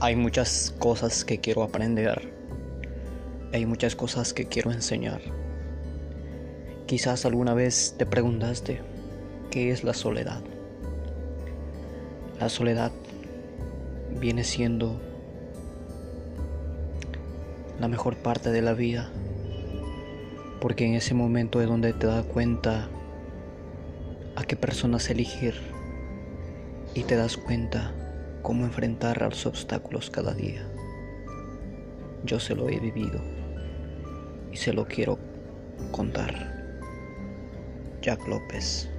Hay muchas cosas que quiero aprender. Hay muchas cosas que quiero enseñar. Quizás alguna vez te preguntaste, ¿qué es la soledad? La soledad viene siendo la mejor parte de la vida, porque en ese momento es donde te das cuenta a qué personas elegir y te das cuenta cómo enfrentar a los obstáculos cada día. Yo se lo he vivido y se lo quiero contar. Jack López